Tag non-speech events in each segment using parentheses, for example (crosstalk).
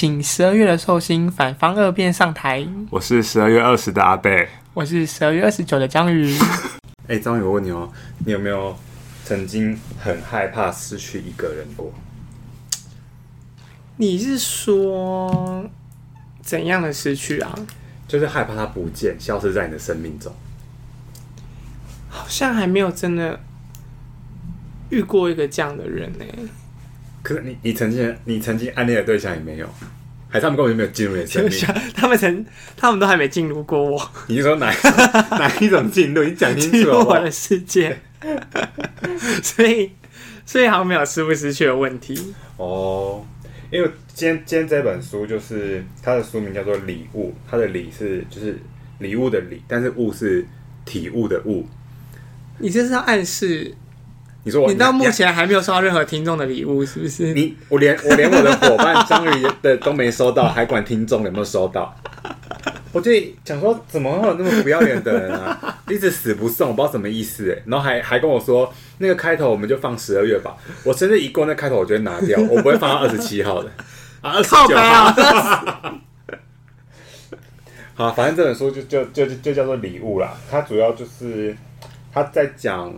请十二月的寿星反方二辩上台。我是十二月二十的阿贝，我是十二月二十九的章鱼。(laughs) 哎、欸，章鱼，我问你哦，你有没有曾经很害怕失去一个人过？你是说怎样的失去啊？就是害怕他不见，消失在你的生命中。好像还没有真的遇过一个这样的人呢、欸。可是你，你曾经，你曾经暗恋的对象也没有，还是他们根本就没有进入你的生命？(laughs) 他们曾，他们都还没进入过我。你是说哪哪一种进入？你讲清楚我的世界。(laughs) 所以，所以好像没有失不失去的问题。哦，因为今天今天这本书就是它的书名叫做《礼物》，它的礼是就是礼物的礼，但是物是体悟的物。你这是要暗示？你说我，你到目前还没有收到任何听众的礼物，是不是？你我连我连我的伙伴 (laughs) 章鱼的都没收到，还管听众有没有收到？(laughs) 我就想说，怎么会有那么不要脸的人啊？一直死不送，我不知道什么意思哎。然后还还跟我说，那个开头我们就放十二月吧。我生日一过，那开头我就会拿掉，我不会放到二十七号的啊，二十九号。(laughs) 好，反正这本书就就就就，就叫做礼物啦。它主要就是他在讲。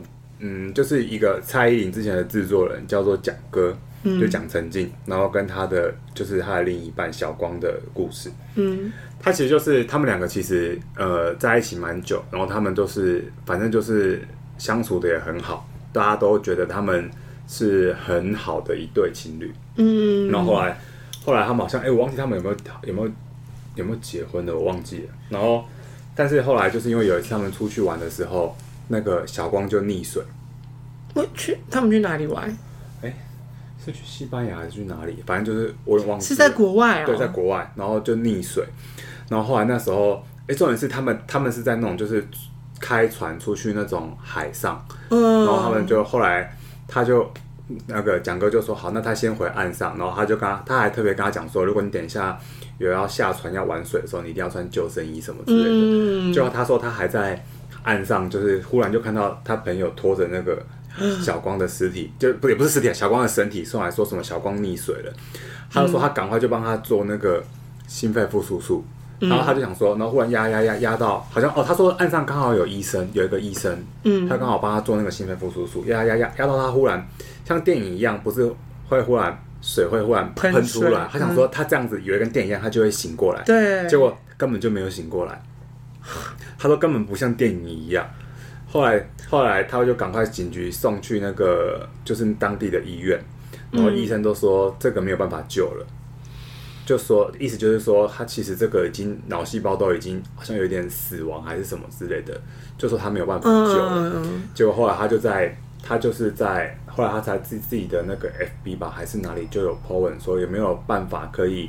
嗯，就是一个蔡依林之前的制作人叫做蒋哥，嗯、就蒋成进，然后跟他的就是他的另一半小光的故事。嗯，他其实就是他们两个其实呃在一起蛮久，然后他们都是反正就是相处的也很好，大家都觉得他们是很好的一对情侣。嗯，然后后来后来他们好像哎、欸，我忘记他们有没有有没有有没有结婚的，我忘记了。然后但是后来就是因为有一次他们出去玩的时候。那个小光就溺水，我去，他们去哪里玩？哎、欸，是去西班牙还是去哪里？反正就是我也忘记了。是在国外啊、哦？对，在国外，然后就溺水，然后后来那时候，哎、欸，重点是他们，他们是在那种就是开船出去那种海上，嗯，然后他们就后来他就那个蒋哥就说好，那他先回岸上，然后他就跟他，他还特别跟他讲说，如果你等一下有要下船要玩水的时候，你一定要穿救生衣什么之类的。嗯，就他说他还在。岸上就是忽然就看到他朋友拖着那个 (gasps) 小光的尸体，就不也不是尸体，小光的身体送来说什么小光溺水了，他就说他赶快就帮他做那个心肺复苏术，然后他就想说，然后忽然压压压压到好像哦，他说岸上刚好有医生，有一个医生，嗯，他刚好帮他做那个心肺复苏术，压压压压到他忽然像电影一样，不是会忽然水会忽然喷出来，他想说他这样子以为跟电影一样，他就会醒过来，对，结果根本就没有醒过来。(laughs) 他说根本不像电影一样。后来，后来他就赶快警局送去那个就是当地的医院，然后医生都说这个没有办法救了，就说意思就是说他其实这个已经脑细胞都已经好像有点死亡还是什么之类的，就说他没有办法救了。结果后来他就在他就是在后来他才自自己的那个 FB 吧还是哪里就有 po 文说有没有办法可以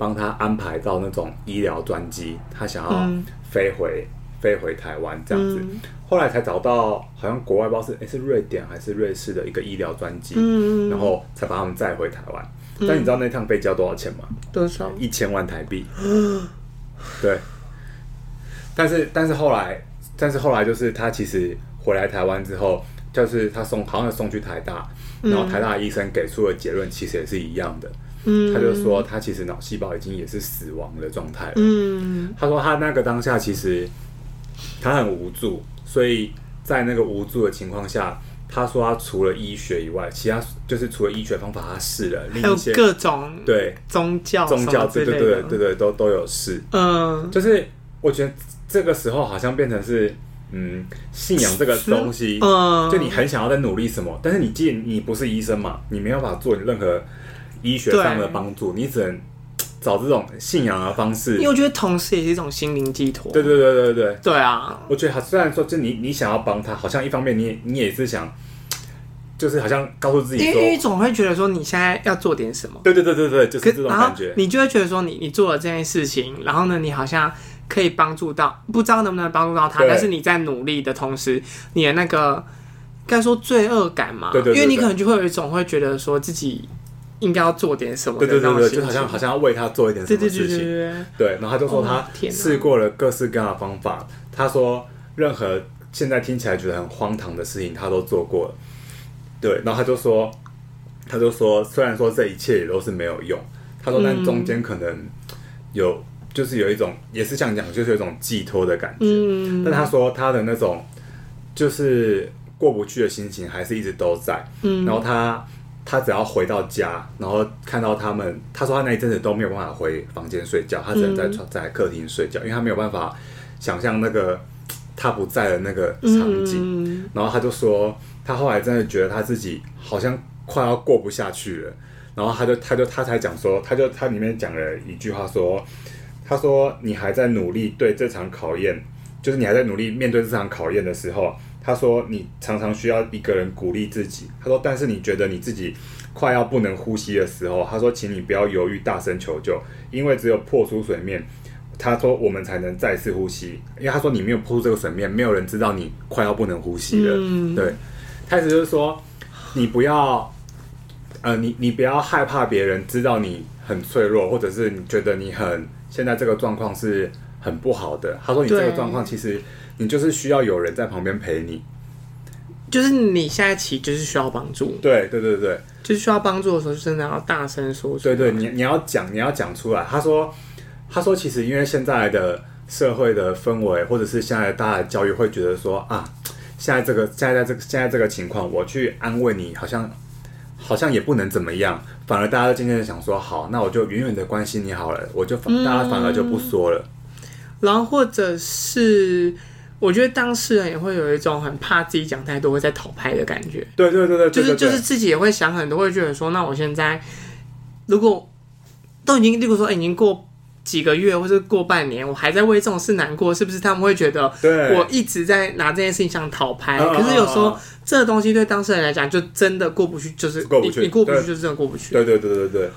帮他安排到那种医疗专机，他想要飞回。飞回台湾这样子，嗯、后来才找到，好像国外不知道是诶、欸、是瑞典还是瑞士的一个医疗专机，嗯、然后才把他们载回台湾。嗯、但你知道那趟飞机要多少钱吗？多少？一千万台币。(gasps) 对。但是但是后来，但是后来就是他其实回来台湾之后，就是他送好像送去台大，然后台大的医生给出的结论其实也是一样的。嗯、他就说他其实脑细胞已经也是死亡的状态了。嗯、他说他那个当下其实。他很无助，所以在那个无助的情况下，他说他除了医学以外，其他就是除了医学方法，他试了另一些各种对宗教宗教对对对对对都都有试。嗯，就是我觉得这个时候好像变成是嗯信仰这个东西，嗯，就你很想要在努力什么，但是你既然你不是医生嘛，你没有办法做任何医学上的帮助，你只能。找这种信仰的方式，因为我觉得同时也是一种心灵寄托。对对对对对，对啊，我觉得他虽然说，就你你想要帮他，好像一方面你也你也是想，就是好像告诉自己，因为总会觉得说你现在要做点什么。对对对对对，就是这种感觉。你就会觉得说你你做了这件事情，然后呢，你好像可以帮助到，不知道能不能帮助到他，但是你在努力的同时，你的那个该说罪恶感嘛，对对，对对，因为你可能就会有一种会觉得说自己。应该要做点什么？对对对对，就好像好像要为他做一点什么事情。对，然后他就说他试过了各式各样的方法。他说任何现在听起来觉得很荒唐的事情，他都做过了。对，然后他就说，他就说，虽然说这一切也都是没有用，他说，但中间可能有，就是有一种，也是像讲，就是有一种寄托的感觉。嗯，但他说他的那种就是过不去的心情还是一直都在。嗯，然后他他只要回到家，然后看到他们，他说他那一阵子都没有办法回房间睡觉，他只能在在客厅睡觉，因为他没有办法想象那个他不在的那个场景。然后他就说，他后来真的觉得他自己好像快要过不下去了。然后他就他就他才讲说，他就他里面讲了一句话说，他说你还在努力对这场考验，就是你还在努力面对这场考验的时候，他说你常常需要一个人鼓励自己。他说，但是你觉得你自己快要不能呼吸的时候，他说，请你不要犹豫，大声求救，因为只有破出水面，他说我们才能再次呼吸。因为他说你没有破出这个水面，没有人知道你快要不能呼吸了。嗯、对，他意思就是说你不要。呃，你你不要害怕别人知道你很脆弱，或者是你觉得你很现在这个状况是很不好的。他说你这个状况其实你就是需要有人在旁边陪你，就是你下一期就是需要帮助。对对对对，就是需要帮助的时候，就真的要大声说出来。对对，你你要讲你要讲出来。他说他说其实因为现在的社会的氛围，或者是现在大家的教育会觉得说啊，现在这个现在这个现在这个情况，我去安慰你好像。好像也不能怎么样，反而大家都渐渐的想说，好，那我就远远的关心你好了，我就反、嗯、大家反而就不说了。然后或者是，我觉得当事人也会有一种很怕自己讲太多会在讨拍的感觉。对对对对，就是就是自己也会想很多，会觉得说，那我现在如果都已经，例如说，欸、已经过。几个月或者过半年，我还在为这种事难过，是不是他们会觉得我一直在拿这件事情想讨拍？可是有时候这个东西对当事人来讲，就真的过不去，就是过不去，你过不去就是真的过不去。对对对对对，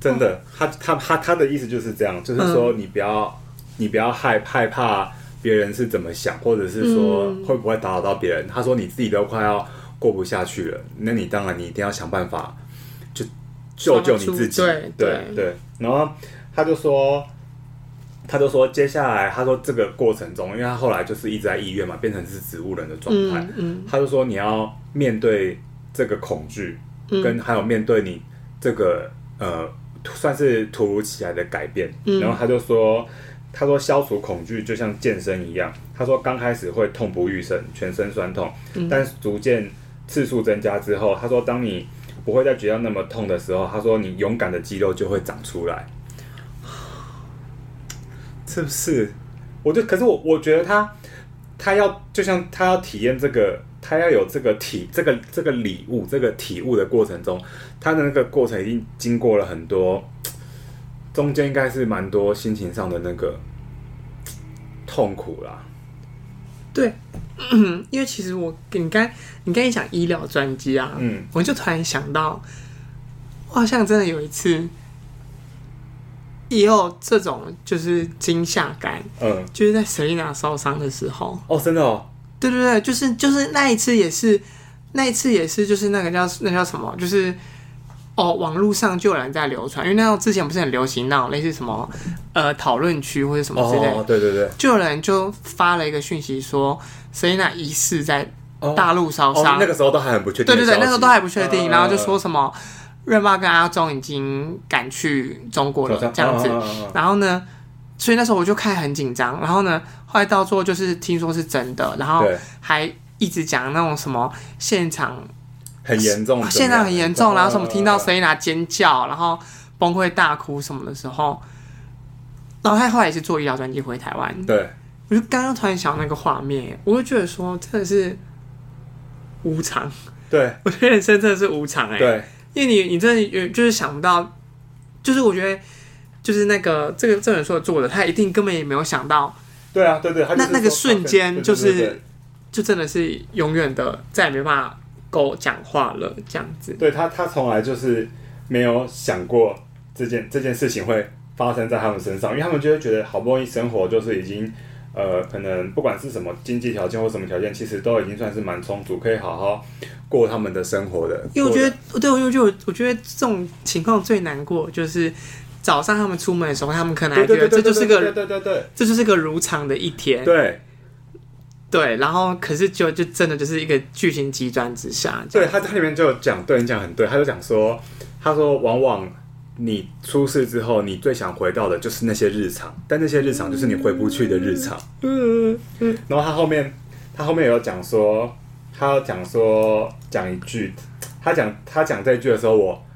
真的，他他他他的意思就是这样，就是说你不要你不要害害怕别人是怎么想，或者是说会不会打扰到别人。他说你自己都快要过不下去了，那你当然你一定要想办法就救救你自己。对对对，然后。他就说，他就说，接下来他说这个过程中，因为他后来就是一直在医院嘛，变成是植物人的状态。嗯嗯、他就说你要面对这个恐惧，嗯、跟还有面对你这个呃算是突如其来的改变。嗯、然后他就说，他说消除恐惧就像健身一样。他说刚开始会痛不欲生，全身酸痛，嗯、但逐渐次数增加之后，他说当你不会再觉得那么痛的时候，他说你勇敢的肌肉就会长出来。是不是？我就可是我我觉得他他要就像他要体验这个，他要有这个体这个这个礼物这个体悟的过程中，他的那个过程已经经过了很多，中间应该是蛮多心情上的那个痛苦啦。对，(clears throat) 因为其实我你刚你刚一讲医疗专机啊，嗯，我就突然想到，我好像真的有一次。也有这种就是惊吓感，嗯，就是在 Selina 受伤的时候，哦，真的哦，对对对，就是就是那一次也是，那一次也是，就是那个叫那叫什么，就是哦，网络上就有人在流传，因为那种之前不是很流行那种类似什么呃讨论区或者什么之类，哦，对对对，就有人就发了一个讯息说 Selina 疑似在大陆烧伤，哦，那个时候都还很不确定，对对对，那时候都还不确定，然后就说什么。润爸跟阿忠已经赶去中国了，这样子。然后呢，所以那时候我就看很紧张。然后呢，后来到最后就是听说是真的，然后还一直讲那种什么现场很严重，啊现在很严重，然后什么听到 Selina 尖叫，然后崩溃大哭什么的时候，然后他后来也是做医疗专机回台湾。对，我就刚刚突然想到那个画面，我就觉得说真的是无常。对，(laughs) 我觉得人生真的是无常哎。对。因为你，你真的有就是想不到，就是我觉得，就是那个这个这本书的作者，他一定根本也没有想到，对啊，对对，那那个瞬间就是，就真的是永远的再也没办法够讲话了，这样子。对他，他从来就是没有想过这件这件事情会发生在他们身上，因为他们就会觉得好不容易生活就是已经，呃，可能不管是什么经济条件或什么条件，其实都已经算是蛮充足，可以好好。过他们的生活的，因为我觉得，对，我就我觉得这种情况最难过，就是早上他们出门的时候，他们可能还觉得这就是个，对对对对，这就是个如常的一天，对，对，然后可是就就真的就是一个剧情急转直下，对，他他里面就有讲，对你讲很对，他就讲说，他说往往你出事之后，你最想回到的就是那些日常，但那些日常就是你回不去的日常。嗯嗯。然后他后面，他后面有讲说，他有讲说讲一句，他讲他讲这句的时候，我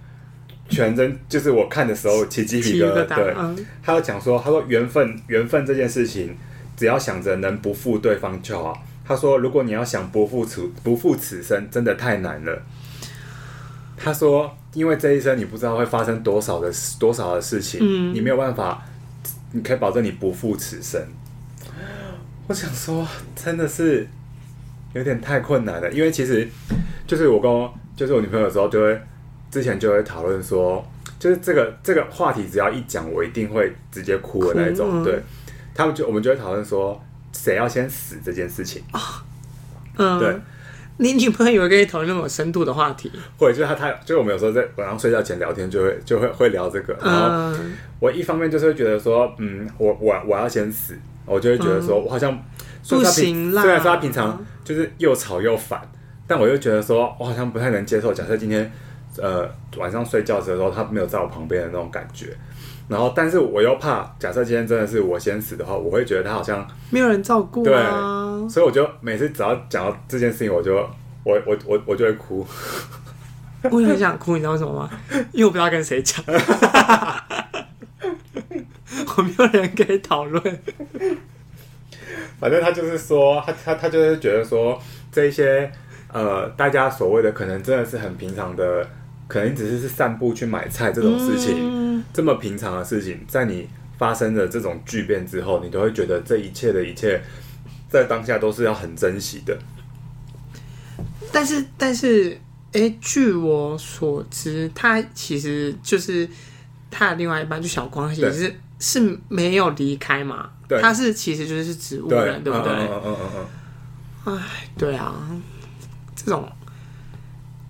全真就是我看的时候起鸡皮疙瘩。对，他要讲说，他说缘分缘分这件事情，只要想着能不负对方就好。他说，如果你要想不负此不负此生，真的太难了。他说。因为这一生你不知道会发生多少的多少的事情，嗯，你没有办法，你可以保证你不负此生。我想说，真的是有点太困难了，因为其实就是我跟我就是我女朋友的时候，就会之前就会讨论说，就是这个这个话题只要一讲，我一定会直接哭的那种。对，他们就我们就会讨论说，谁要先死这件事情啊，嗯，对。你女朋友有跟你讨论那种深度的话题？或者，就是他，他就是我们有时候在晚上睡觉前聊天，就会就会会聊这个。然后我一方面就是会觉得说，嗯，我我我要先死，我就会觉得说我好像不行啦。虽然说他平常就是又吵又烦，但我又觉得说我好像不太能接受。假设今天呃晚上睡觉的时候他没有在我旁边的那种感觉，然后但是我又怕，假设今天真的是我先死的话，我会觉得他好像没有人照顾啊。所以我就每次只要讲到这件事情，我就我我我我就会哭。我也很想哭，你知道为什么吗？(laughs) 因为我不知道跟谁讲，(laughs) 我没有人可以讨论。反正他就是说，他他他就是觉得说，这一些呃，大家所谓的可能真的是很平常的，可能只是是散步去买菜这种事情，嗯、这么平常的事情，在你发生了这种巨变之后，你都会觉得这一切的一切。在当下都是要很珍惜的，但是但是，哎、欸，据我所知，他其实就是他的另外一半，就小光，其实是是没有离开嘛。对，他是其实就是植物人，对，对不对？嗯嗯嗯嗯嗯。哎，对啊，这种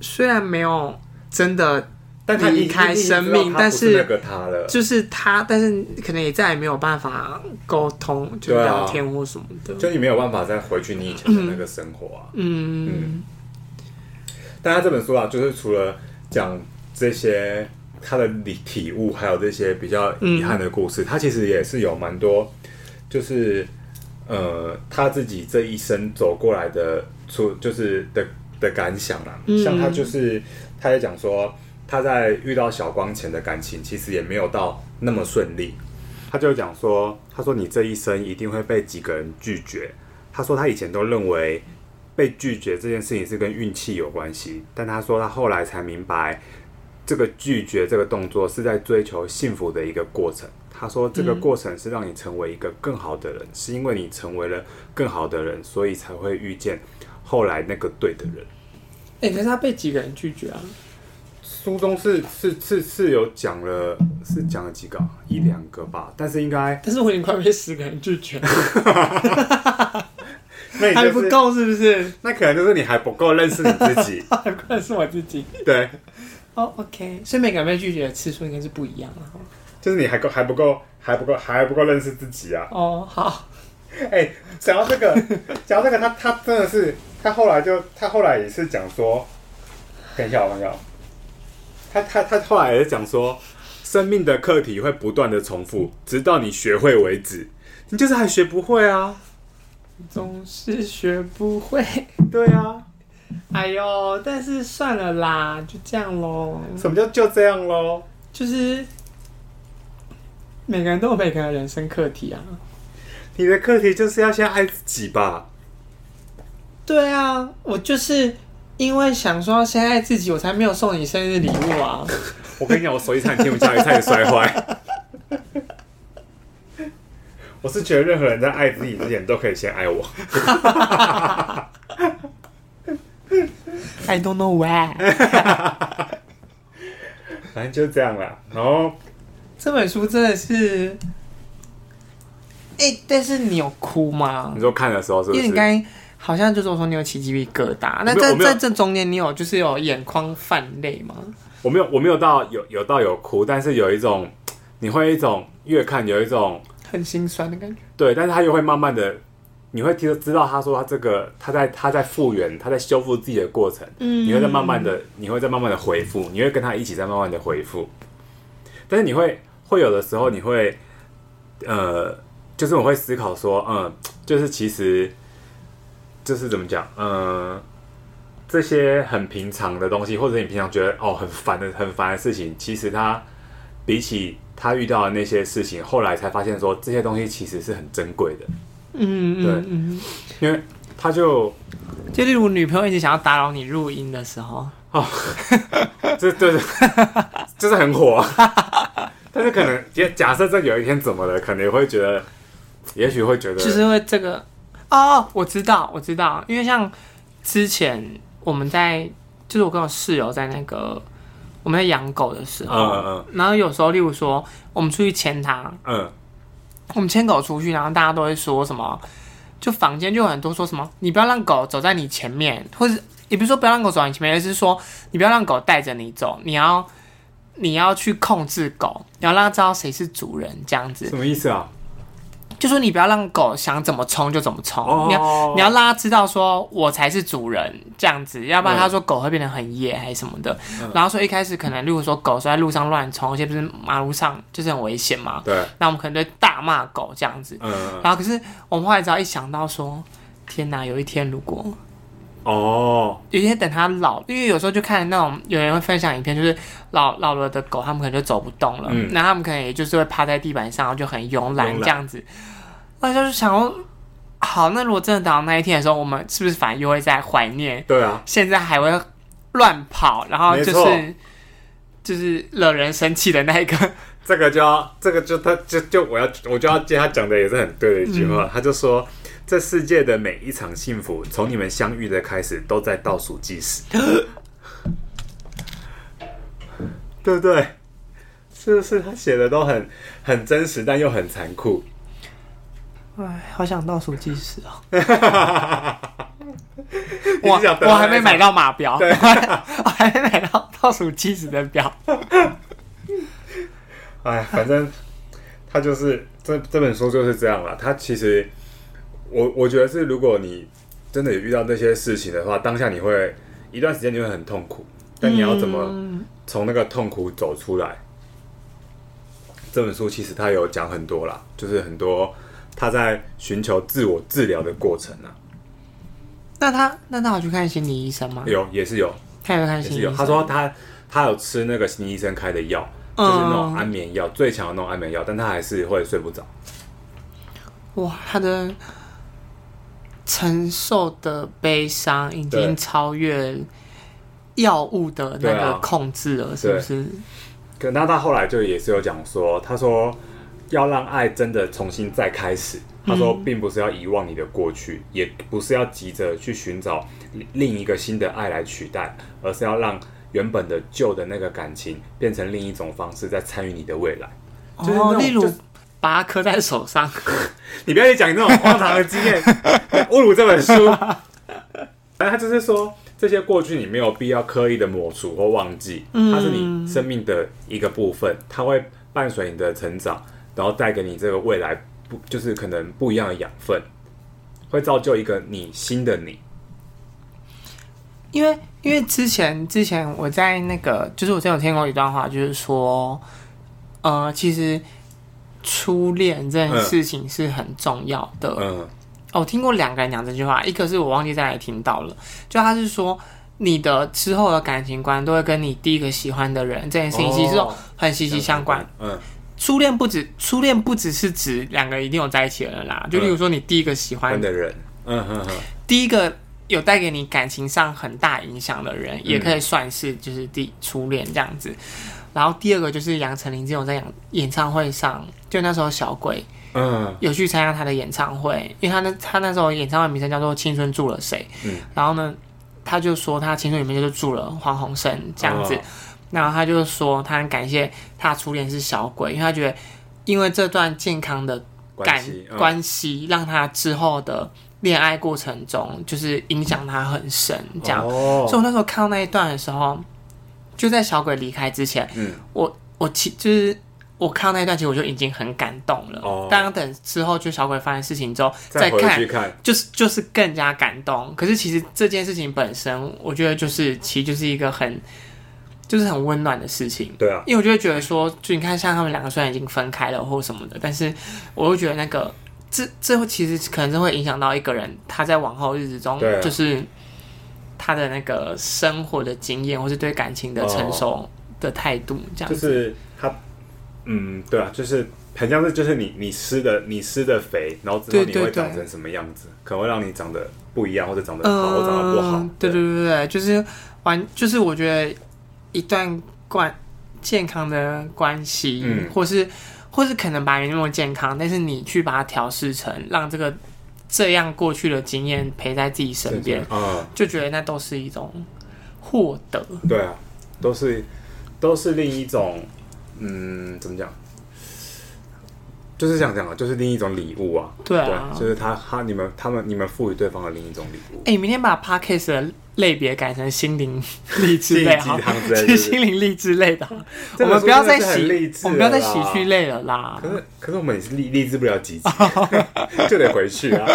虽然没有真的。离开生命，但是就是他，但是可能也再也没有办法沟通，就聊天或什么的，就你没有办法再回去你以前的那个生活啊。嗯嗯。但他这本书啊，就是除了讲这些他的体体悟，还有这些比较遗憾的故事，他其实也是有蛮多，就是呃他自己这一生走过来的出，就是的的感想啊。像他就是，他也讲说。他在遇到小光前的感情，其实也没有到那么顺利。他就讲说：“他说你这一生一定会被几个人拒绝。他说他以前都认为被拒绝这件事情是跟运气有关系，但他说他后来才明白，这个拒绝这个动作是在追求幸福的一个过程。他说这个过程是让你成为一个更好的人，是因为你成为了更好的人，所以才会遇见后来那个对的人。”欸，可是他被几个人拒绝啊？书中是是是是有讲了，是讲了几个，一两个吧，但是应该，但是我已经快被十个人拒绝了，(laughs) 那、就是、还不够是不是？那可能就是你还不够认识你自己，(laughs) 还不够认识我自己。对，哦、oh,，OK，所以每个人被拒绝的次数应该是不一样的，就是你还够还不够还不够还不够认识自己啊？哦、oh,，好，哎、欸，讲到这个，讲到这个，他他真的是，他后来就他后来也是讲说，等一下，我看一下。他他他后来也是讲说，生命的课题会不断的重复，直到你学会为止。你就是还学不会啊，总是学不会。对啊，哎呦，但是算了啦，就这样喽。什么叫就这样喽？就是每个人都有每个人的人生课题啊。你的课题就是要先爱自己吧。对啊，我就是。因为想说先爱自己，我才没有送你生日礼物啊！(laughs) 我跟你讲，我手机差点听不下去，差点摔坏。(laughs) 我是觉得任何人在爱自己之前，都可以先爱我。I don't know why。反正就这样啦。然后这本书真的是，哎、欸，但是你有哭吗？你说看的时候是不是？好像就是我说你有起鸡皮疙瘩，那在在这中间你有就是有眼眶泛泪吗？我没有，我没有到有有到有哭，但是有一种你会一种越看有一种很心酸的感觉。对，但是他又会慢慢的，你会听知道他说他这个他在他在复原他在修复自己的过程，嗯，你会在慢慢的你会在慢慢的回复，你会跟他一起在慢慢的回复。但是你会会有的时候，你会呃，就是我会思考说，嗯，就是其实就是怎么讲，嗯，这些很平常的东西，或者你平常觉得哦很烦的很烦的事情，其实他比起他遇到的那些事情，后来才发现说这些东西其实是很珍贵的。嗯，对，嗯，因为他就就例如女朋友一直想要打扰你录音的时候。哦，(laughs) 这这是就是很火，啊，(laughs) 但是可能假假设这有一天怎么了，可能也会觉得，也许会觉得，就是因为这个哦，我知道，我知道，因为像之前我们在，就是我跟我室友在那个我们在养狗的时候，嗯然后有时候例如说我们出去牵它，嗯，我们牵狗出去，然后大家都会说什么，就房间就有很多说什么，你不要让狗走在你前面，或者。也不是说不要让狗走在你前面，而是说你不要让狗带着你走，你要你要去控制狗，你要让它知道谁是主人，这样子。什么意思啊？就说你不要让狗想怎么冲就怎么冲，oh. 你要你要让它知道说我才是主人这样子，要不然他说狗会变得很野还是什么的。嗯、然后说一开始可能，如果说狗是在路上乱冲，而且不是马路上就是很危险嘛。对。那我们可能就大骂狗这样子。嗯。然后可是我们后来只要一想到说，天哪，有一天如果。哦，有些等它老，因为有时候就看那种有人会分享影片，就是老老了的狗，它们可能就走不动了，嗯，那它们可能也就是会趴在地板上，然后就很慵懒这样子。那就是想说，好，那如果真的等到那一天的时候，我们是不是反而又会在怀念？对啊，现在还会乱跑，然后就是就是惹人生气的那一个。这个就要，这个就他就就我要我就要接他讲的也是很对的一句话，嗯，他就说。这世界的每一场幸福，从你们相遇的开始，都在倒数计时，(laughs) 对不对？是不是？他写的都很很真实，但又很残酷。哎，好想倒数计时哦！(laughs) 我我还没买到码表，对，(laughs) 我还没买到倒数计时的表。哎，反正他就是这这本书就是这样了。他其实。我我觉得是，如果你真的有遇到那些事情的话，当下你会一段时间你会很痛苦，但你要怎么从那个痛苦走出来？嗯、这本书其实他有讲很多啦，就是很多他在寻求自我治疗的过程啊。那他那他有去看心理医生吗？有，也是有。他有看心理医生。他说他他有吃那个心理医生开的药，就是那种安眠药，最强的那种安眠药，但他还是会睡不着。哇，他的。承受的悲伤已经超越药物的那个控制了，是不是？可那他后来就也是有讲说，他说要让爱真的重新再开始。他说，并不是要遗忘你的过去，也不是要急着去寻找另一个新的爱来取代，而是要让原本的旧的那个感情变成另一种方式，在参与你的未来。哦，例如。把它刻在手上，(laughs) 你不要去讲那种荒唐的经验，(laughs) 侮辱这本书。反正他就是说，这些过去你没有必要刻意的抹除或忘记，它是你生命的一个部分，它会伴随你的成长，然后带给你这个未来不就是可能不一样的养分，会造就一个你新的你。因为因为之前之前我在那个，就是我之前有听过一段话，就是说，呃，其实。初恋这件事情是很重要的。嗯，嗯。哦，我听过两个人讲这句话，一个是我忘记在哪里听到了，就他是说，你的之后的感情观都会跟你第一个喜欢的人这件事情其实很息息相关。嗯，初恋不止初恋不只是指两个一定有在一起的人啦，就例如说你第一个喜欢的人，嗯哼哼，第一个有带给你感情上很大影响的人，也可以算是就是第初恋这样子。然后第二个就是杨丞琳这种在演演唱会上，就那时候小鬼，嗯，有去参加他的演唱会，因为他那他那时候演唱会名称叫做《青春住了谁》，嗯，然后呢，他就说他青春里面就是住了黄鸿升这样子，哦、然后他就说他很感谢他初恋是小鬼，因为他觉得因为这段健康的感关系、嗯、让他之后的恋爱过程中就是影响他很深，这样，哦、所以我那时候看到那一段的时候。就在小鬼离开之前，嗯，我我其就是我看到那一段，其实我就已经很感动了。哦，当等之后就小鬼发生事情之后再看，看就是就是更加感动。可是其实这件事情本身，我觉得就是其实就是一个很就是很温暖的事情。对啊，因为我就会觉得说，就你看，像他们两个虽然已经分开了或什么的，但是我会觉得那个这这其实可能是会影响到一个人他在往后日子中，啊、就是他的那个生活的经验，或是对感情的成熟的态度，这样子。就是他，嗯，对啊，就是很像是就是你你施的你施的肥，然后之后你会长成什么样子，可能会让你长得不一样，或者长得好，呃、或长得不好。对对对对，就是完，就是我觉得一段关健康的关系，嗯，或是或是可能把你那么健康，但是你去把它调试成让这个这样过去的经验陪在自己身边，嗯，就觉得那都是一种获得。对啊，都是都是另一种，嗯，怎么讲？就是这样讲啊，就是另一种礼物啊。对啊，对就是他他你们他们你们赋予对方的另一种礼物。哎、明天把 Podcast 的类别改成心灵 (laughs) 励志类哈，是心灵励志类的。我们不要再喜，我们不要再喜剧类了啦。可是可是我们也是励励志不了几集，(laughs) 就得回去啊。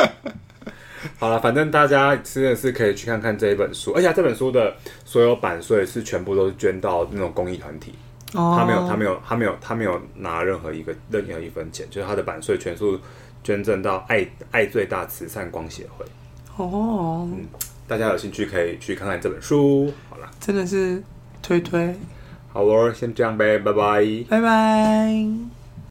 (laughs) 好了，反正大家真的是可以去看看这一本书，而且这本书的所有版税是全部都是捐到那种公益团体。他没有，他没有，他没有，他没有拿任何一个任何一分钱，就是他的版税全数捐赠到爱爱最大慈善光协会。哦，嗯，大家有兴趣可以去看看这本书。好了，真的是推推。好哦，先这样呗，拜拜，拜拜。